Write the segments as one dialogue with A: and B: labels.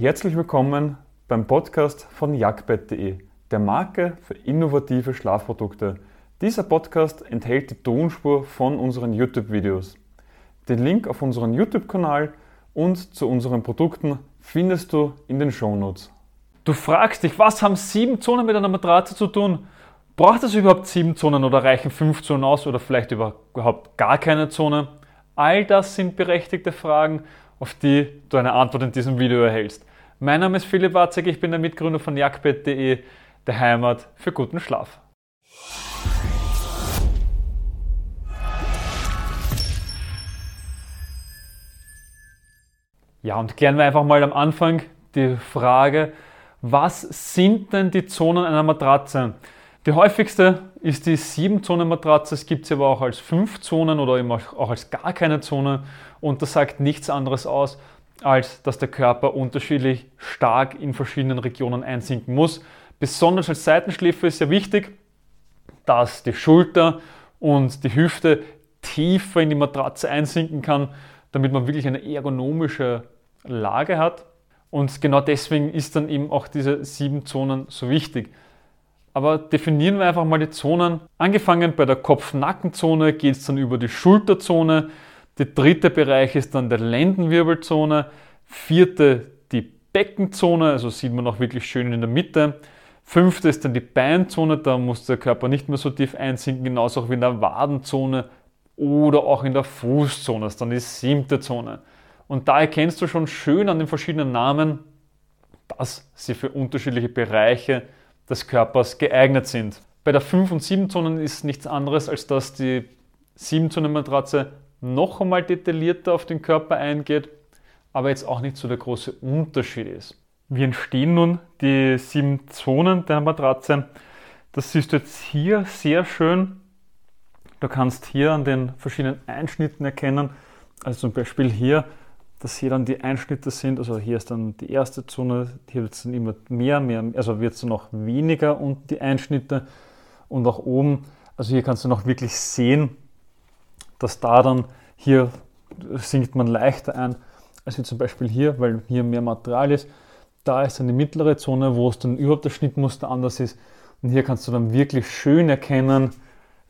A: Herzlich willkommen beim Podcast von jagdbett.de, der Marke für innovative Schlafprodukte. Dieser Podcast enthält die Tonspur von unseren YouTube-Videos. Den Link auf unseren YouTube-Kanal und zu unseren Produkten findest du in den Shownotes.
B: Du fragst dich, was haben sieben Zonen mit einer Matratze zu tun? Braucht es überhaupt sieben Zonen oder reichen fünf Zonen aus oder vielleicht überhaupt gar keine Zone? All das sind berechtigte Fragen, auf die du eine Antwort in diesem Video erhältst. Mein Name ist Philipp Watzek, ich bin der Mitgründer von jagdbett.de, der Heimat für guten Schlaf. Ja, und klären wir einfach mal am Anfang die Frage, was sind denn die Zonen einer Matratze? Die häufigste ist die 7-Zonen-Matratze, es gibt sie aber auch als 5 Zonen oder eben auch als gar keine Zone und das sagt nichts anderes aus, als dass der Körper unterschiedlich stark in verschiedenen Regionen einsinken muss. Besonders als Seitenschläfer ist ja wichtig, dass die Schulter und die Hüfte tiefer in die Matratze einsinken kann, damit man wirklich eine ergonomische Lage hat. Und genau deswegen ist dann eben auch diese sieben Zonen so wichtig. Aber definieren wir einfach mal die Zonen. Angefangen bei der Kopf-Nackenzone geht es dann über die Schulterzone. Der dritte Bereich ist dann der Lendenwirbelzone. Vierte die Beckenzone, also sieht man auch wirklich schön in der Mitte. Fünfte ist dann die Beinzone, da muss der Körper nicht mehr so tief einsinken, genauso auch wie in der Wadenzone oder auch in der Fußzone, das ist dann die siebte Zone. Und da erkennst du schon schön an den verschiedenen Namen, dass sie für unterschiedliche Bereiche des Körpers geeignet sind. Bei der 5 und 7 Zonen ist nichts anderes, als dass die 7 Zonen Matratze noch einmal detaillierter auf den Körper eingeht, aber jetzt auch nicht so der große Unterschied ist. Wie entstehen nun die sieben Zonen der Matratze? Das siehst du jetzt hier sehr schön. Du kannst hier an den verschiedenen Einschnitten erkennen, also zum Beispiel hier dass hier dann die Einschnitte sind. Also hier ist dann die erste Zone, hier wird es dann immer mehr, mehr, also wird es noch weniger und die Einschnitte und auch oben. Also hier kannst du noch wirklich sehen, dass da dann hier sinkt man leichter ein, als wie zum Beispiel hier, weil hier mehr Material ist. Da ist dann die mittlere Zone, wo es dann überhaupt das Schnittmuster anders ist. Und hier kannst du dann wirklich schön erkennen,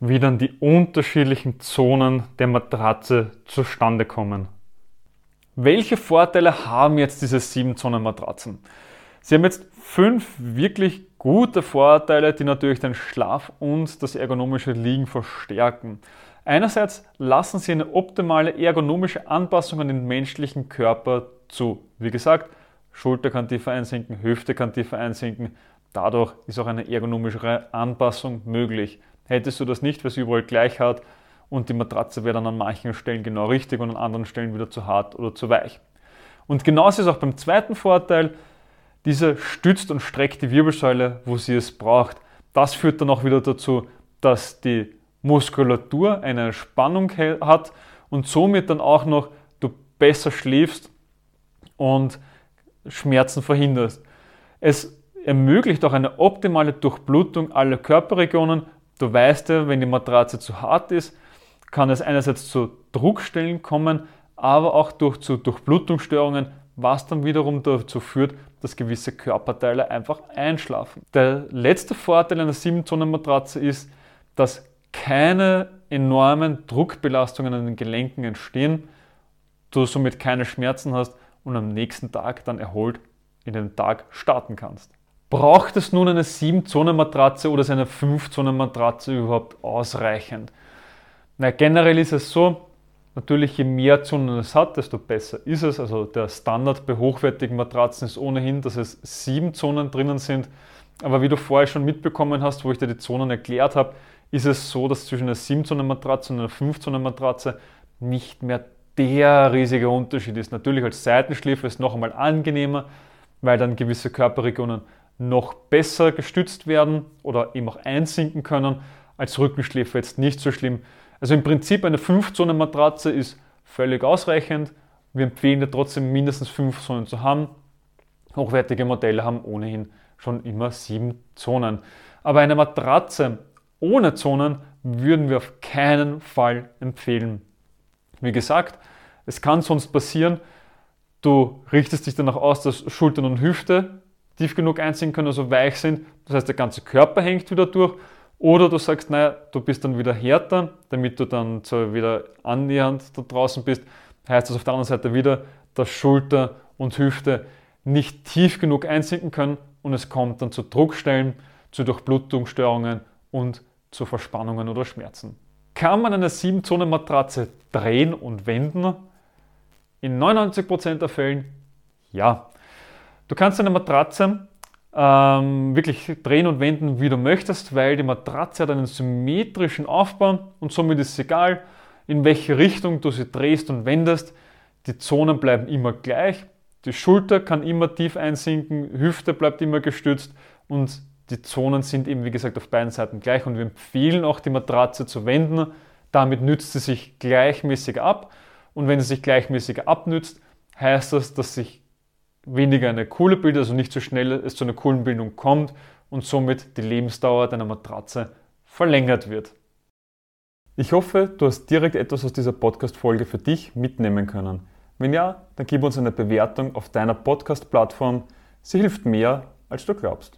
B: wie dann die unterschiedlichen Zonen der Matratze zustande kommen. Welche Vorteile haben jetzt diese 7-Zonen-Matratzen? Sie haben jetzt fünf wirklich gute Vorteile, die natürlich den Schlaf und das ergonomische Liegen verstärken. Einerseits lassen sie eine optimale ergonomische Anpassung an den menschlichen Körper zu. Wie gesagt, Schulter kann tiefer einsinken, Hüfte kann tiefer einsinken. Dadurch ist auch eine ergonomischere Anpassung möglich. Hättest du das nicht, weil es überall gleich hat, und die Matratze wäre dann an manchen Stellen genau richtig und an anderen Stellen wieder zu hart oder zu weich. Und genauso ist auch beim zweiten Vorteil, diese stützt und streckt die Wirbelsäule, wo sie es braucht. Das führt dann auch wieder dazu, dass die Muskulatur eine Spannung hat und somit dann auch noch du besser schläfst und Schmerzen verhinderst. Es ermöglicht auch eine optimale Durchblutung aller Körperregionen. Du weißt ja, wenn die Matratze zu hart ist, kann es einerseits zu Druckstellen kommen, aber auch durch zu Durchblutungsstörungen, was dann wiederum dazu führt, dass gewisse Körperteile einfach einschlafen. Der letzte Vorteil einer 7-Zonen-Matratze ist, dass keine enormen Druckbelastungen an den Gelenken entstehen, du somit keine Schmerzen hast und am nächsten Tag dann erholt in den Tag starten kannst. Braucht es nun eine 7-Zonen-Matratze oder ist eine 5-Zonen-Matratze überhaupt ausreichend? Na, generell ist es so, natürlich je mehr Zonen es hat, desto besser ist es. Also der Standard bei hochwertigen Matratzen ist ohnehin, dass es sieben Zonen drinnen sind. Aber wie du vorher schon mitbekommen hast, wo ich dir die Zonen erklärt habe, ist es so, dass zwischen einer 7-Zonen-Matratze und einer 5-Zonen-Matratze nicht mehr der riesige Unterschied ist. Natürlich als Seitenschläfer ist es noch einmal angenehmer, weil dann gewisse Körperregionen noch besser gestützt werden oder eben auch einsinken können. Als Rückenschläfer jetzt nicht so schlimm. Also im Prinzip eine 5-Zonen-Matratze ist völlig ausreichend. Wir empfehlen dir trotzdem mindestens 5 Zonen zu haben. Hochwertige Modelle haben ohnehin schon immer 7 Zonen. Aber eine Matratze ohne Zonen würden wir auf keinen Fall empfehlen. Wie gesagt, es kann sonst passieren, Du richtest dich danach aus, dass Schultern und Hüfte tief genug einziehen können, also weich sind. Das heißt, der ganze Körper hängt wieder durch. Oder du sagst, naja, du bist dann wieder härter, damit du dann wieder annähernd da draußen bist. Heißt das auf der anderen Seite wieder, dass Schulter und Hüfte nicht tief genug einsinken können und es kommt dann zu Druckstellen, zu Durchblutungsstörungen und zu Verspannungen oder Schmerzen. Kann man eine 7-Zonen-Matratze drehen und wenden? In 99% der Fällen ja. Du kannst eine Matratze ähm, wirklich drehen und wenden, wie du möchtest, weil die Matratze hat einen symmetrischen Aufbau und somit ist es egal, in welche Richtung du sie drehst und wendest. Die Zonen bleiben immer gleich. Die Schulter kann immer tief einsinken, Hüfte bleibt immer gestützt und die Zonen sind eben, wie gesagt, auf beiden Seiten gleich und wir empfehlen auch die Matratze zu wenden. Damit nützt sie sich gleichmäßig ab und wenn sie sich gleichmäßig abnützt, heißt das, dass sich weniger eine Kuhle bildet, also nicht so schnell es zu einer Kuhlenbildung kommt und somit die Lebensdauer deiner Matratze verlängert wird. Ich hoffe, du hast direkt etwas aus dieser Podcast-Folge für dich mitnehmen können. Wenn ja, dann gib uns eine Bewertung auf deiner Podcast-Plattform. Sie hilft mehr, als du glaubst.